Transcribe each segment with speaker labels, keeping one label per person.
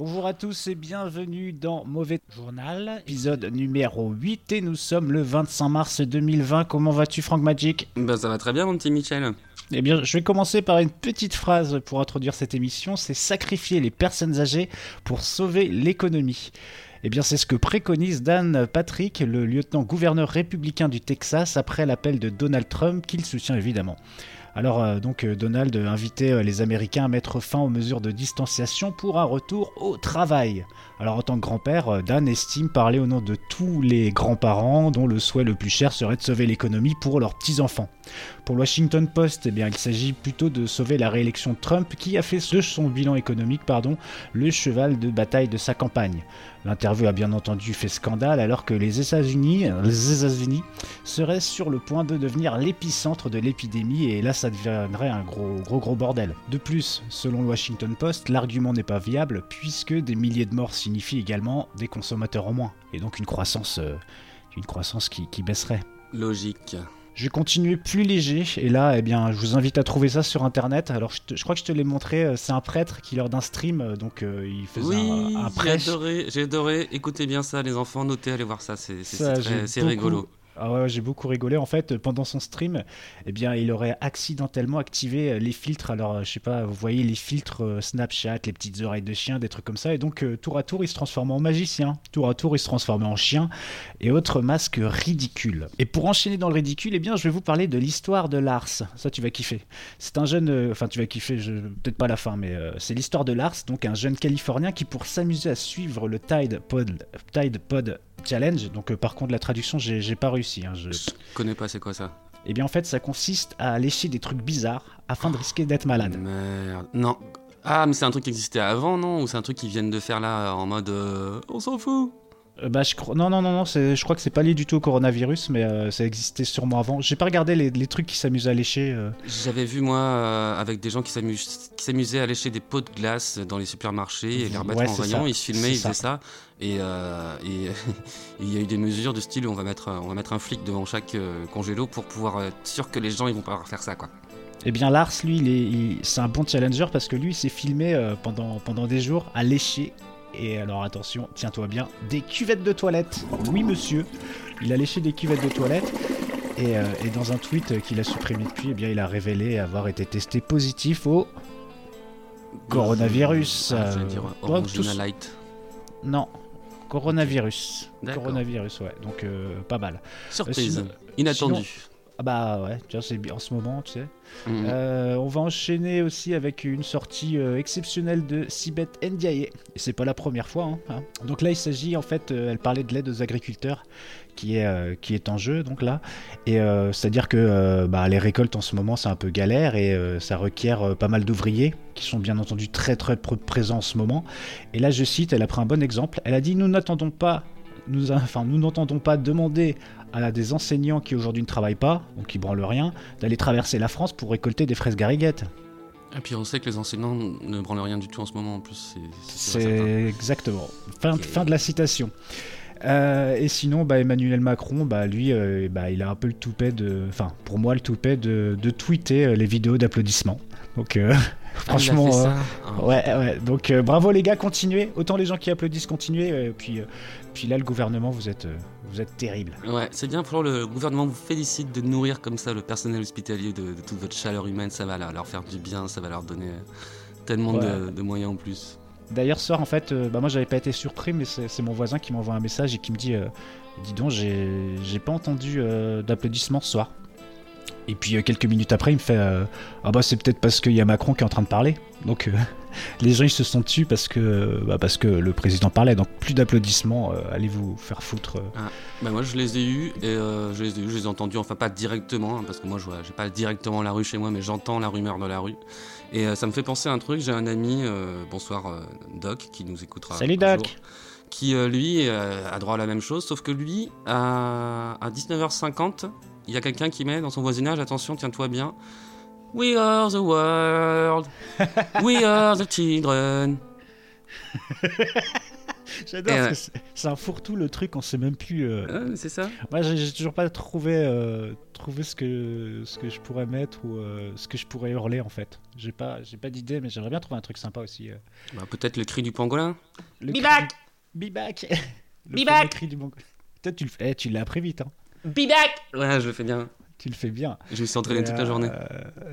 Speaker 1: Bonjour à tous et bienvenue dans Mauvais Journal, épisode numéro 8 et nous sommes le 25 mars 2020. Comment vas-tu Franck Magic?
Speaker 2: Bah ça va très bien mon petit Michel.
Speaker 1: Eh bien, je vais commencer par une petite phrase pour introduire cette émission, c'est sacrifier les personnes âgées pour sauver l'économie. Eh bien, c'est ce que préconise Dan Patrick, le lieutenant-gouverneur républicain du Texas, après l'appel de Donald Trump, qu'il soutient évidemment. Alors, euh, donc, euh, Donald invitait euh, les Américains à mettre fin aux mesures de distanciation pour un retour au travail. Alors, en tant que grand-père, euh, Dan estime parler au nom de tous les grands-parents dont le souhait le plus cher serait de sauver l'économie pour leurs petits-enfants. Pour le Washington Post, eh bien, il s'agit plutôt de sauver la réélection de Trump qui a fait de son bilan économique pardon, le cheval de bataille de sa campagne. L'interview a bien entendu fait scandale alors que les États-Unis États-Unis seraient sur le point de devenir l'épicentre de l'épidémie et là ça deviendrait un gros gros gros bordel. De plus, selon le Washington Post, l'argument n'est pas viable puisque des milliers de morts signifient également des consommateurs en moins et donc une croissance euh, une croissance qui, qui baisserait.
Speaker 2: Logique.
Speaker 1: Je vais continuer plus léger et là, eh bien, je vous invite à trouver ça sur internet. Alors, je, te- je crois que je te l'ai montré. euh, C'est un prêtre qui, lors d'un stream, euh, donc euh, il faisait
Speaker 2: Oui,
Speaker 1: un, un
Speaker 2: j'ai adoré, j'ai adoré. Écoutez bien ça les enfants, notez, allez voir ça, c'est rigolo.
Speaker 1: Ah ouais, j'ai beaucoup rigolé. En fait, pendant son stream, eh bien, il aurait accidentellement activé euh, les filtres. Alors, euh, je sais pas, vous voyez les filtres euh, Snapchat, les petites oreilles de chien, des trucs comme ça. Et donc, tour à tour, il se transformait en magicien. Tour à tour, il se transformait en chien et autres masques ridicules. Et pour enchaîner dans le ridicule, eh bien, je vais vous parler de l'histoire de Lars. Ça, tu vas kiffer. C'est un jeune, enfin, tu vas kiffer. Je... Peut-être pas la fin, mais c'est l'histoire de Lars, donc un jeune Californien qui, pour s'amuser à suivre le Tide Pod, Tide Pod Challenge. Donc, par contre, la traduction, j'ai pas réussi. Hein, je-
Speaker 2: Je connais pas, c'est quoi ça
Speaker 1: Eh bien, en fait, ça consiste à lécher des trucs bizarres afin de risquer d'être malade.
Speaker 2: Merde. Non. Ah, mais c'est un truc qui existait avant, non? Ou c'est un truc qu'ils viennent de faire là en mode euh, on s'en fout
Speaker 1: bah, je crois... Non, non, non, non, je crois que c'est pas lié du tout au coronavirus, mais euh, ça existait sûrement avant. J'ai pas regardé les, les trucs qui s'amusent à lécher. euh.
Speaker 2: J'avais vu moi euh, avec des gens qui s'amus- qui s'amusaient à lécher des pots de glace dans les supermarchés et les remettre
Speaker 1: Ouais,
Speaker 2: en rayon. Ils se filmaient, ils faisaient ça. Et euh, et il y a eu des mesures de style où on va mettre, on va mettre un flic devant chaque euh, congélo pour pouvoir être sûr que les gens ils vont pas faire ça quoi.
Speaker 1: Eh bien, Lars, lui, c'est un bon challenger parce que lui, il s'est filmé euh, pendant, pendant des jours à lécher. Et alors, attention, tiens-toi bien, des cuvettes de toilette. Oui, monsieur, il a léché des cuvettes de toilette. Et, euh, et dans un tweet qu'il a supprimé depuis, eh bien, il a révélé avoir été testé positif au Coronavirus,
Speaker 2: Ah,
Speaker 1: euh,
Speaker 2: dire
Speaker 1: donc
Speaker 2: Orangina
Speaker 1: tous-
Speaker 2: Light.
Speaker 1: Non, coronavirus. Coronavirus, ouais, donc euh, pas mal.
Speaker 2: Surprise,
Speaker 1: sinon-
Speaker 2: inattendu.
Speaker 1: Ah bah ouais, tu vois, c'est bien en ce moment, tu sais.
Speaker 2: Mhm.
Speaker 1: Euh, on va enchaîner aussi avec une sortie euh, exceptionnelle de Sibeth Ndiaye. Et c'est pas la première fois. hein, hein. Donc là, il s'agit en fait, euh, elle parlait de l'aide aux agriculteurs qui est, qui est en jeu, donc là. Et c'est-à-dire que bah, les récoltes en ce moment, c'est un peu galère et ça requiert pas mal d'ouvriers qui sont bien entendu très très pr- présents en ce moment. Et là, je cite, elle a pris un bon exemple. Elle a dit Nous n'attendons pas. Nous, enfin, nous n'entendons pas demander à des enseignants qui aujourd'hui ne travaillent pas, donc qui branlent rien, d'aller traverser la France pour récolter des fraises gariguettes.
Speaker 2: Et puis on sait que les enseignants ne branlent rien du tout en ce moment en plus. c'est-
Speaker 1: exactement. Fin, fin de la citation. Euh, et sinon, bah, Emmanuel Macron, bah, lui, euh, bah, il a un peu le toupet de. Enfin, pour moi, le toupet de, de tweeter euh, les vidéos d'applaudissements. Donc, euh, franchement. euh,
Speaker 2: Ah.
Speaker 1: Ouais, ouais. Donc, euh, bravo les gars, continuez. Autant les gens qui applaudissent, continuez. puis, puis là, le gouvernement, vous êtes, vous êtes terrible.
Speaker 2: Ouais, c'est bien, pour le gouvernement vous félicite de nourrir comme ça le personnel hospitalier de, de toute votre chaleur humaine, ça va leur faire du bien, ça va leur donner tellement de,
Speaker 1: Ouais.
Speaker 2: de moyens en plus.
Speaker 1: D'ailleurs, ce soir, en fait, euh, bah, moi, j'avais pas été surpris, mais c'est mon voisin qui m'envoie un message et qui me dit euh, Dis donc, j'ai j'ai pas entendu euh, d'applaudissements ce soir. Et puis, euh, quelques minutes après, il me fait euh, Ah bah, c'est peut-être parce qu'il y a Macron qui est en train de parler. Donc, euh, les gens, ils se sont dessus parce que, bah, parce que le président parlait. Donc, plus d'applaudissements, euh, allez vous faire foutre. euh.
Speaker 2: Bah moi je les ai eus et euh, je les ai eus, je les ai entendus, enfin pas directement, hein, parce que moi je j'ai pas directement la rue chez moi, mais j'entends la rumeur de la rue. Et euh, ça me fait penser à un truc, j'ai un ami, euh, bonsoir euh, Doc, qui nous écoutera.
Speaker 1: Salut
Speaker 2: un
Speaker 1: Doc
Speaker 2: jour, qui euh, lui euh, a droit à la même chose, sauf que lui, à, à 19h50, il y a quelqu'un qui met dans son voisinage, attention, tiens-toi bien, We are the world, we are the children.
Speaker 1: J'adore,
Speaker 2: ouais.
Speaker 1: que c'est- un fourre-tout le truc, on sait même plus. euh,
Speaker 2: Euh, c'est ça
Speaker 1: Moi, j'ai toujours pas trouvé, euh, trouvé ce, que, ce que je pourrais mettre ou euh, ce que je pourrais hurler en fait. J'ai pas, j'ai pas d'idée, mais j'aimerais bien trouver un truc sympa aussi. euh.
Speaker 2: Bah, Peut-être le cri du pangolin
Speaker 1: Le
Speaker 3: Be
Speaker 1: cri-
Speaker 3: back
Speaker 1: Be back Le
Speaker 3: Be back
Speaker 1: cri du Mongol. Toi, tu le fais, tu l'as appris vite, hein.
Speaker 3: Be back
Speaker 2: Ouais, je le fais bien.
Speaker 1: Tu le fais bien.
Speaker 2: Je me suis entraîné
Speaker 1: Et,
Speaker 2: toute la
Speaker 1: euh,
Speaker 2: journée.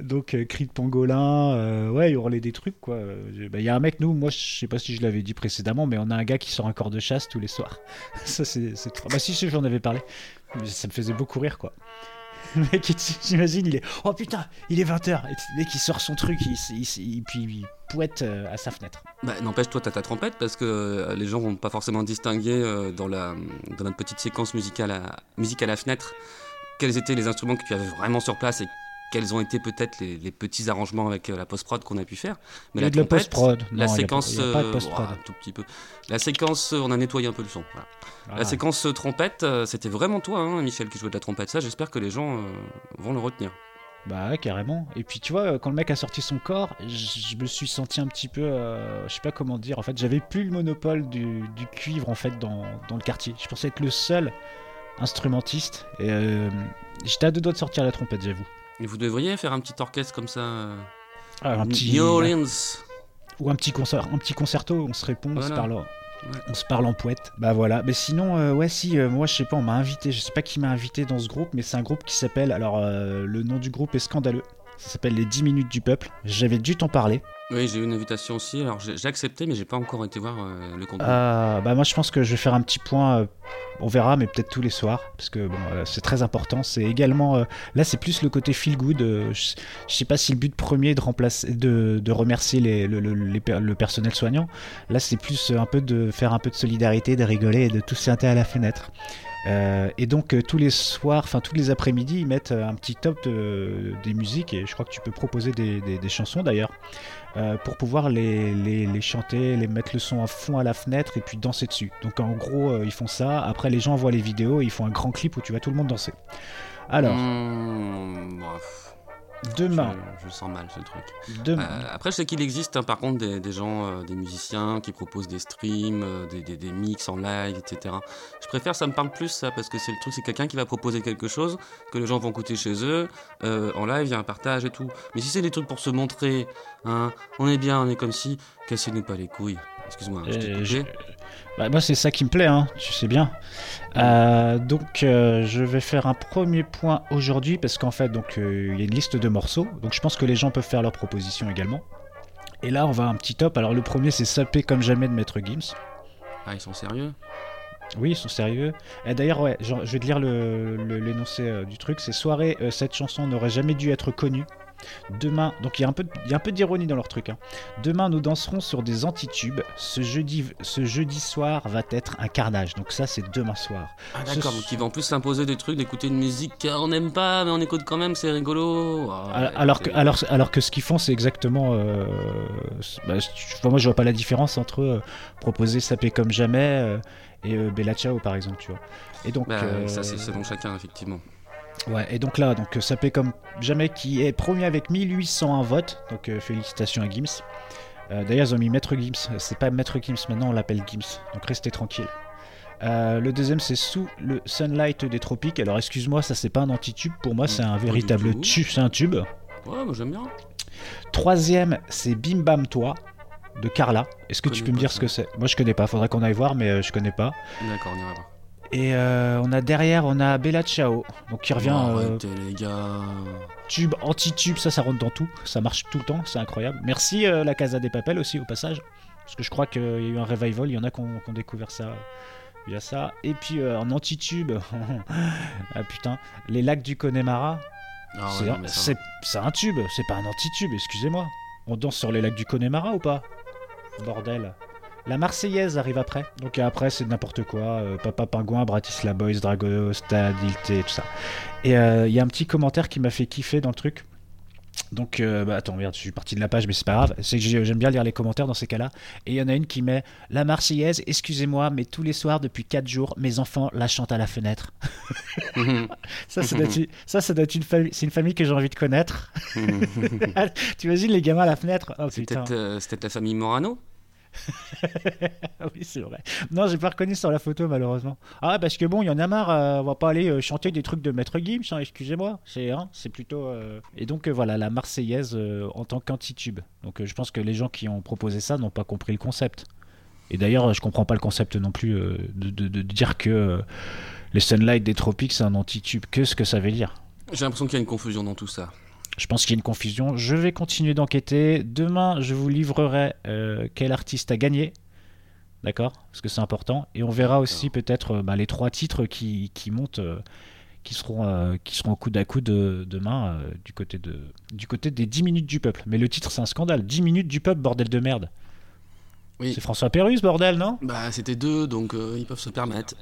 Speaker 1: donc, euh, cri de pangolin, euh, ouais, hurler des trucs, quoi. Euh, bah, Il y a un mec, nous, moi, je sais pas si je l'avais dit précédemment, mais on a un gars qui sort un corps de chasse tous les soirs. Ça, c'est. Bah, si, si, j'en avais parlé. Mais ça me faisait beaucoup rire, quoi. Mec, j'imagine, il est. Oh putain, il est 20h. Et le mec, sort son truc, il, il puis il pouette euh, à sa fenêtre.
Speaker 2: Bah, N'empêche, toi, t'as ta trompette parce que euh, les gens vont pas forcément distinguer euh, dans, la, dans notre petite séquence musicale à, musique à la fenêtre quels étaient les instruments que tu avais vraiment sur place quels ont été peut-être les, les petits arrangements avec euh, la post-prod qu'on a pu faire.
Speaker 1: Il
Speaker 2: Mais
Speaker 1: y a
Speaker 2: la
Speaker 1: de la
Speaker 2: trompette,
Speaker 1: post-prod. Non,
Speaker 2: La
Speaker 1: il y a pas-
Speaker 2: séquence,
Speaker 1: il y a pas de
Speaker 2: euh,
Speaker 1: post-prod.
Speaker 2: ouah, tout petit peu. La séquence, euh, on a nettoyé un peu le son. voilà. La séquence trompette, c'était vraiment toi, hein, Michel, qui jouait de la trompette. Ça, j'espère que les gens euh, vont le retenir.
Speaker 1: Bah ouais, carrément. Et puis tu vois, quand le mec a sorti son corps, je je me suis senti un petit peu, euh, je sais pas comment dire. En fait, j'avais plus le monopole du, du cuivre en fait dans, dans le quartier. Je pensais être le seul instrumentiste. Et euh, j'étais à deux doigts de sortir la trompette, j'avoue.
Speaker 2: Vous devriez faire un petit orchestre comme ça. euh,
Speaker 1: Ah, un petit
Speaker 2: New Orleans.
Speaker 1: ou un petit concert, un petit concerto. On se répond, on se parle. en- On se parle en poète. Bah voilà. Mais sinon, euh, ouais, si, euh, moi je sais pas, on m'a invité. Je sais pas qui m'a invité dans ce groupe, mais c'est un groupe qui s'appelle. Alors, le nom du groupe est scandaleux. Ça s'appelle les 10 minutes du peuple. J'avais dû t'en parler.
Speaker 2: Oui, j'ai eu une invitation aussi. Alors, j'ai accepté, mais j'ai pas encore été voir euh, le contenu.
Speaker 1: Euh, bah moi je pense que je vais faire un petit point, euh, on verra, mais peut-être tous les soirs, parce que bon, euh, c'est très important. C'est également, là c'est plus le côté feel good. je, sais pas si le but premier est de remplacer, de, de remercier les, le, le- les per- le personnel soignant. Là c'est plus un peu de faire un peu de solidarité, de rigoler et de tous s'inter à la fenêtre. Euh, et donc euh, tous les soirs, enfin tous les après-midi, ils mettent euh, un petit top de- des musiques et je crois que tu peux proposer des, chansons d'ailleurs pour pouvoir les, les, chanter, les mettre le son à fond à la fenêtre et puis danser dessus. Donc en gros ils font ça. Après les gens voient les vidéos et ils font un grand clip où tu vois tout le monde danser. Alors
Speaker 2: Mmh,
Speaker 1: demain,
Speaker 2: je, je sens mal ce truc.
Speaker 1: demain.
Speaker 2: Euh, après, je sais qu'il existe hein, par contre des, des gens, euh, des musiciens qui proposent des streams, euh, des, des- des mix en live, etc. Je préfère, ça me parle plus ça, parce que c'est le truc, c'est quelqu'un qui va proposer quelque chose que les gens vont écouter chez eux. en live, il y a un partage et tout. Mais si c'est des trucs pour se montrer, hein, on est bien, on est comme si, cassez-nous pas les couilles. Excuse-moi, je t'ai
Speaker 1: Euh,
Speaker 2: coupé.
Speaker 1: Bah, moi, c'est ça qui me plaît, hein, tu sais bien. Euh, donc, euh, je vais faire un premier point aujourd'hui parce qu'en fait, donc, euh, il y a une liste de morceaux. Donc, je pense que les gens peuvent faire leurs propositions également. Et là, on va un petit top. Alors, le premier, c'est Sapé comme jamais de Maître Gims.
Speaker 2: Ah, ils sont sérieux?
Speaker 1: Oui, ils sont sérieux. Et d'ailleurs, ouais, genre, je vais te lire le- le- l'énoncé euh, du truc. C'est soirée, cette chanson n'aurait jamais dû être connue. Demain, donc il y a un peu, il y a un peu d'ironie dans leur truc. hein. Demain, nous danserons sur des antitubes. Ce jeudi, ce jeudi soir va être un carnage. Donc ça, c'est demain soir.
Speaker 2: Ah d'accord, donc ils vont plus s'imposer des trucs, d'écouter une musique qu'on n'aime pas, mais on écoute quand même, c'est rigolo. Ah,
Speaker 1: Alors, alors que, alors, alors que ce qu'ils font, c'est exactement. euh, bah, enfin, moi, je vois pas la différence entre euh, proposer Sapé comme jamais euh, et euh, Bella Ciao, par exemple, tu vois. Et donc,
Speaker 2: Bah, ça c'est selon chacun, effectivement.
Speaker 1: Ouais, et donc là, donc Sapé comme jamais qui est premier avec 1801 votes. Donc euh, félicitations à Gims. Euh, D'ailleurs, ils ont mis Maître Gims. C'est pas Maître Gims maintenant, on l'appelle Gims. Donc restez tranquille. Euh, le deuxième, c'est Sous le Sunlight des Tropiques. Alors excuse-moi, ça c'est pas un anti-tube. Pour moi, c'est un
Speaker 2: du
Speaker 1: véritable tube. C'est un tube.
Speaker 2: Ouais, moi j'aime bien.
Speaker 1: Troisième, c'est Bim Bam Toi de Carla. Est-ce que tu peux me dire
Speaker 2: ça.
Speaker 1: ce que c'est? Moi, je connais pas. Faudra qu'on aille voir, mais euh, je connais pas.
Speaker 2: D'accord, on ira voir.
Speaker 1: Et euh, on a derrière, on a Bella Ciao, donc qui revient.
Speaker 2: Oh,
Speaker 1: euh,
Speaker 2: arrêtez les gars.
Speaker 1: tube, anti-tube, ça, ça rentre dans tout. Ça marche tout le temps, c'est incroyable. Merci euh, la Casa des Papels aussi au passage. Parce que je crois qu'il y a eu un revival, il y en a qui ont, qui ont découvert ça euh, via ça. Et puis euh, en anti-tube, ah putain, les lacs du Connemara,
Speaker 2: Ah
Speaker 1: c'est un- un tube, c'est pas un anti-tube, excusez-moi. On danse sur les lacs du Connemara ou pas? Bordel. La Marseillaise arrive après. Donc après, c'est n'importe quoi. euh, Papa Pingouin, Bratislava Boys, Drago, Stade, Ilté, tout ça. Et euh, il y a un petit commentaire qui m'a fait kiffer dans le truc. Donc, euh, bah, attends, merde, je suis parti de la page, mais c'est pas grave. C'est que j'ai- j'aime bien lire les commentaires dans ces cas-là. Et il y en a une qui met La Marseillaise, excusez-moi, mais tous les soirs depuis 4 jours, mes enfants la chantent à la fenêtre. Ça, ça doit être, ça, ça doit être une famille. C'est une famille que j'ai envie de connaître. tu imagines les gamins à la fenêtre Oh
Speaker 2: C'est peut-être euh, la famille Morano
Speaker 1: oui, c'est vrai. Non, j'ai pas reconnu sur la photo, malheureusement. Ah, parce que bon, il y en a marre. euh, on va pas aller euh, chanter des trucs de Maître Gims, hein, excusez-moi. C'est hein, c'est plutôt. euh, Et donc, voilà, la Marseillaise en tant qu'anti-tube. Donc, je pense que les gens qui ont proposé ça n'ont pas compris le concept. Et d'ailleurs, je comprends pas le concept non plus de, dire que les Sunlight des Tropiques, c'est un anti-tube. Que ce que ça veut dire?
Speaker 2: J'ai l'impression qu'il y a une confusion dans tout ça.
Speaker 1: Je pense qu'il y a une confusion. Je vais continuer d'enquêter. Demain, je vous livrerai euh, quel artiste a gagné. D'accord? Parce que c'est important. Et on verra aussi peut-être euh, bah, les trois titres qui, qui montent, euh, qui, seront, euh, qui seront au coude à coude demain du, côté de, du côté des 10 minutes du peuple. Mais le titre, c'est un scandale. 10 minutes du peuple, bordel de merde.
Speaker 2: Oui.
Speaker 1: C'est François Pérus, bordel, non?
Speaker 2: Bah, c'était deux, donc euh, ils peuvent se permettre.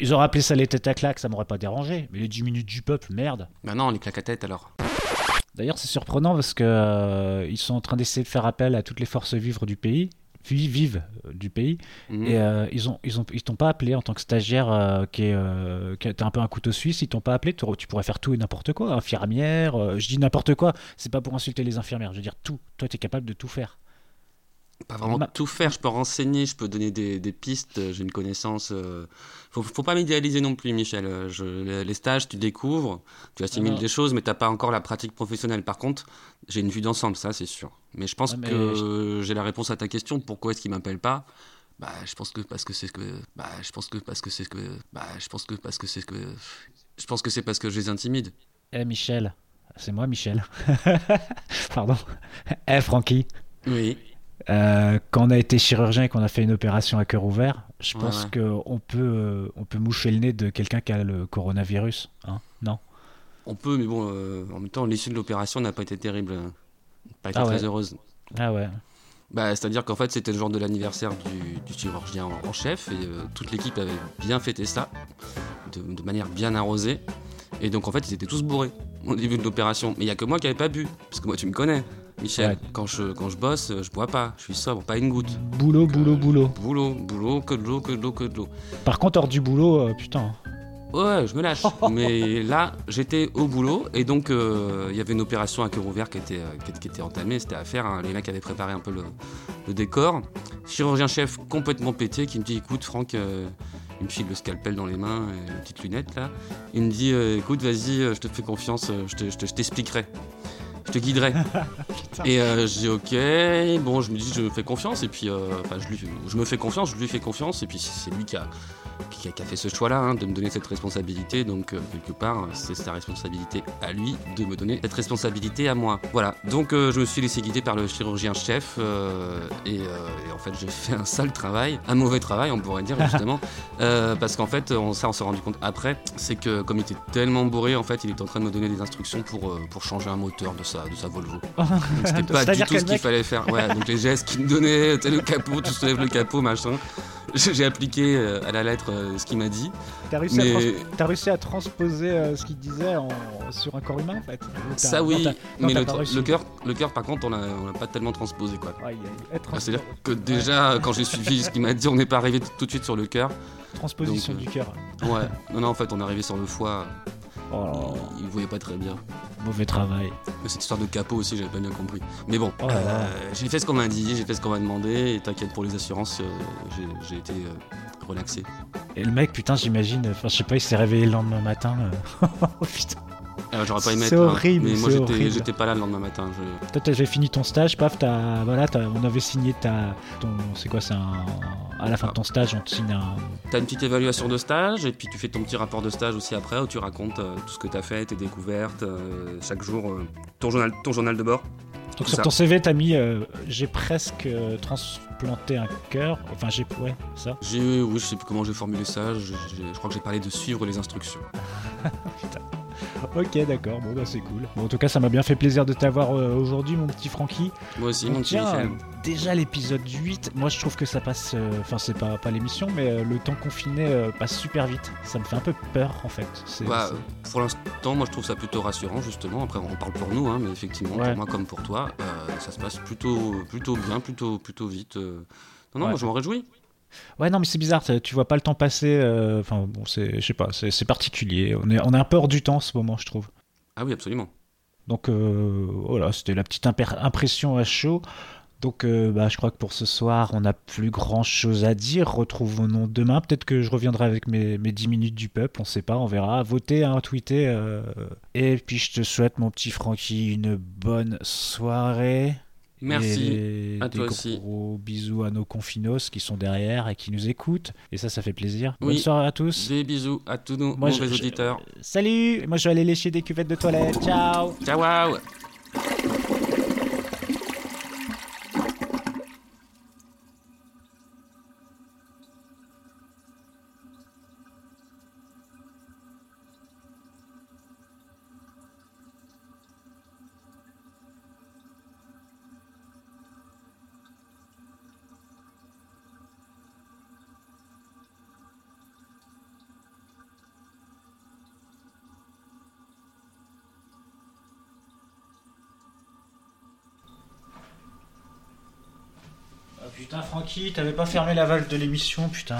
Speaker 1: Ils auraient appelé ça les têtes à claque, ça m'aurait pas dérangé. Mais les 10 minutes du peuple, merde.
Speaker 2: bah non, les claques à tête alors.
Speaker 1: D'ailleurs, c'est surprenant parce que euh, ils sont en train d'essayer de faire appel à toutes les forces vives du pays, vi- vives euh, du pays,
Speaker 2: Mhm.
Speaker 1: et euh, ils ont ils ont ils t'ont pas appelé en tant que stagiaire euh, qui est qui est un peu un couteau suisse, ils t'ont pas appelé. Tu, tu pourrais faire tout et n'importe quoi, infirmière. je dis n'importe quoi, c'est pas pour insulter les infirmières. Je veux dire tout. Toi, tu es capable de tout faire.
Speaker 2: Pas vraiment tout faire, je peux renseigner, je peux donner des, des pistes, euh, j'ai une connaissance. euh, Faut, faut pas m'idéaliser non plus, Michel. Euh, Je, les- stages, tu découvres, tu assimiles
Speaker 1: non.
Speaker 2: des choses, mais t'as pas encore la pratique professionnelle. Par contre, j'ai une vue d'ensemble, ça c'est sûr. Mais je pense
Speaker 1: Ouais, mais
Speaker 2: que j'ai la réponse à ta question. Pourquoi est-ce qu'il m'appelle pas? Bah, je pense que parce que c'est ce que. Bah, je pense que parce que c'est ce que. Bah, je pense que parce que c'est ce que. Je pense que c'est parce que je les intimide.
Speaker 1: Eh Michel, c'est moi Michel. Pardon. Eh Francky.
Speaker 2: Oui.
Speaker 1: Euh, quand on a été chirurgien et qu'on a fait une opération à cœur ouvert, je pense
Speaker 2: ouais.
Speaker 1: qu'on peut, euh, on peut moucher le nez de quelqu'un qui a le coronavirus. Hein non?
Speaker 2: On peut, mais bon, euh, en même temps, l'issue de l'opération n'a pas été terrible. euh, Pas été
Speaker 1: Ah
Speaker 2: très
Speaker 1: ouais.
Speaker 2: heureuse.
Speaker 1: Ah ouais.
Speaker 2: Bah, C'est-à-dire qu'en fait, c'était le jour de l'anniversaire du, du chirurgien en, chef et toute l'équipe avait bien fêté ça, de, de manière bien arrosée. Et donc, en fait, ils étaient tous bourrés au début de l'opération. Mais il n'y a que moi qui n'avais pas bu. Parce que moi, tu me connais, Michel.
Speaker 1: Ouais.
Speaker 2: Quand, je, quand je bosse, je bois pas. Je suis sobre, pas une goutte.
Speaker 1: Boulot, boulot, boulot.
Speaker 2: Boulot, boulot, que de l'eau, que de l'eau, que de l'eau.
Speaker 1: Par contre, hors du boulot, euh, putain.
Speaker 2: Ouais, je me lâche. Mais là, j'étais au boulot et donc euh, il y avait une opération à cœur ouvert qui était, euh, qui, qui était entamée. C'était à faire. hein. Les mecs avaient préparé un peu le, le décor. Chirurgien-chef complètement pété qui me dit Écoute, Franck, il me file le scalpel dans les mains et les petites lunettes là. Il me dit Écoute, vas-y, je te fais confiance, je te- je te- je t'expliquerai. Je te guiderai. et euh, je dis ok, bon, je me dis je me fais confiance. Et puis, euh, enfin, je, lui, je me fais confiance, je lui fais confiance. Et puis c'est lui qui a, qui a, fait ce choix-là, hein, de me donner cette responsabilité. Donc, euh, quelque part, c'est sa responsabilité à lui de me donner cette responsabilité à moi. Voilà. Donc, euh, je me suis laissé guider par le chirurgien-chef euh, et, et en fait, j'ai fait un sale travail, un mauvais travail, on pourrait dire justement, parce qu'en fait, on, ça, on s'est rendu compte après, c'est que comme il était tellement bourré, en fait, il était en train de me donner des instructions pour, pour changer un moteur de sa, de sa Volvo. Donc, C'était pas du tout ce qu'il fallait faire. Ouais, donc les gestes qu'il me donnait, le capot, tu soulèves le capot, machin. J'ai appliqué euh, à la lettre euh, ce qu'il m'a dit.
Speaker 1: T'as réussi,
Speaker 2: Mais-
Speaker 1: à trans- t'as réussi à transposer euh, ce qu'il disait en- sur un corps humain, en fait.
Speaker 2: Ça oui,
Speaker 1: non,
Speaker 2: mais le, cœur, le cœur, par contre, on l'a pas tellement transposé quoi.
Speaker 1: Trans-
Speaker 2: C'est-à-dire que déjà, quand j'ai suivi ce qu'il m'a dit, on n'est pas arrivé tout de suite sur le cœur.
Speaker 1: Transposition
Speaker 2: donc, euh,
Speaker 1: du cœur.
Speaker 2: Ouais, non, non, en fait, on est arrivé sur le foie.
Speaker 1: Oh,
Speaker 2: Il, il voyait pas très bien.
Speaker 1: Mauvais travail.
Speaker 2: Cette histoire de capot aussi, j'avais pas bien compris. Mais bon,
Speaker 1: Oh
Speaker 2: euh, j'ai fait ce qu'on m'a dit, j'ai fait ce qu'on m'a demandé, et t'inquiète pour les assurances, euh, j'ai- été euh, relaxé.
Speaker 1: Et le mec, putain, j'imagine, enfin, je sais pas, il s'est réveillé le lendemain matin. oh putain.
Speaker 2: Euh, J'aurais pas aimé
Speaker 1: C'est horrible,
Speaker 2: mais moi
Speaker 1: c'est
Speaker 2: j'étais
Speaker 1: horrible.
Speaker 2: j'étais pas là le lendemain matin. je-
Speaker 1: Toi, t'avais fini ton stage, paf, t'as, voilà, t'as- on avait signé ta, ton, c'est quoi, c'est un, à la fin de ton stage, on te signe un,
Speaker 2: T'as une petite évaluation de stage et puis tu fais ton petit rapport de stage aussi après où tu racontes euh, tout ce que t'as fait, tes découvertes, euh, chaque jour euh, ton, journal, ton journal de bord.
Speaker 1: Donc sur
Speaker 2: ça.
Speaker 1: ton CV, t'as mis euh, j'ai presque euh, transplanté un cœur. Enfin, j'ai. Ouais, ça.
Speaker 2: J'ai, oui, je sais plus comment j'ai formulé ça, je, je- je crois que j'ai parlé de suivre les instructions.
Speaker 1: ok, d'accord, bon bah c'est cool. Bon, en tout cas, ça m'a bien fait plaisir de t'avoir euh, aujourd'hui, mon petit Francky.
Speaker 2: Moi aussi,
Speaker 1: Donc,
Speaker 2: mon petit
Speaker 1: tiens,
Speaker 2: Michel.
Speaker 1: déjà l'épisode 8, moi je trouve que ça passe, euh, enfin c'est pas, pas l'émission, mais euh, le temps confiné euh, passe super vite. Ça me fait un peu peur en fait.
Speaker 2: Bah, pour l'instant, moi je trouve ça plutôt rassurant, justement. Après, on parle pour nous, hein, mais effectivement,
Speaker 1: Ouais.
Speaker 2: pour moi comme pour toi, euh, ça se passe plutôt, plutôt bien, plutôt, plutôt vite. euh. Non, non,
Speaker 1: Ouais.
Speaker 2: moi je m'en réjouis.
Speaker 1: Ouais, non, mais c'est bizarre, tu vois pas le temps passer. euh, Enfin, bon, c'est, je sais pas, c'est c'est particulier. On est, on est un peu hors du temps en ce moment, je trouve.
Speaker 2: Ah oui, absolument.
Speaker 1: Donc euh, voilà, c'était la petite impression à chaud. Donc euh, bah, je crois que pour ce soir, on n'a plus grand chose à dire. Retrouvons-nous demain. Peut-être que je reviendrai avec mes, mes 10 minutes du peuple, on sait pas, on verra. Votez, hein, tweetez. Et puis je te souhaite, mon petit Francky, une bonne soirée.
Speaker 2: Merci.
Speaker 1: Et
Speaker 2: à
Speaker 1: des
Speaker 2: toi aussi.
Speaker 1: gros bisous à nos confinos qui sont derrière et qui nous écoutent. Et ça, ça fait plaisir. Bonne soirée à tous.
Speaker 2: Des bisous à tous nos
Speaker 1: Moi,
Speaker 2: mauvais
Speaker 1: je- je-
Speaker 2: auditeurs.
Speaker 1: Salut Moi, je vais aller lécher des cuvettes de toilette. Ciao
Speaker 2: Ciao, wow.
Speaker 1: Putain, Francky, t'avais pas fermé la valve de l'émission, putain.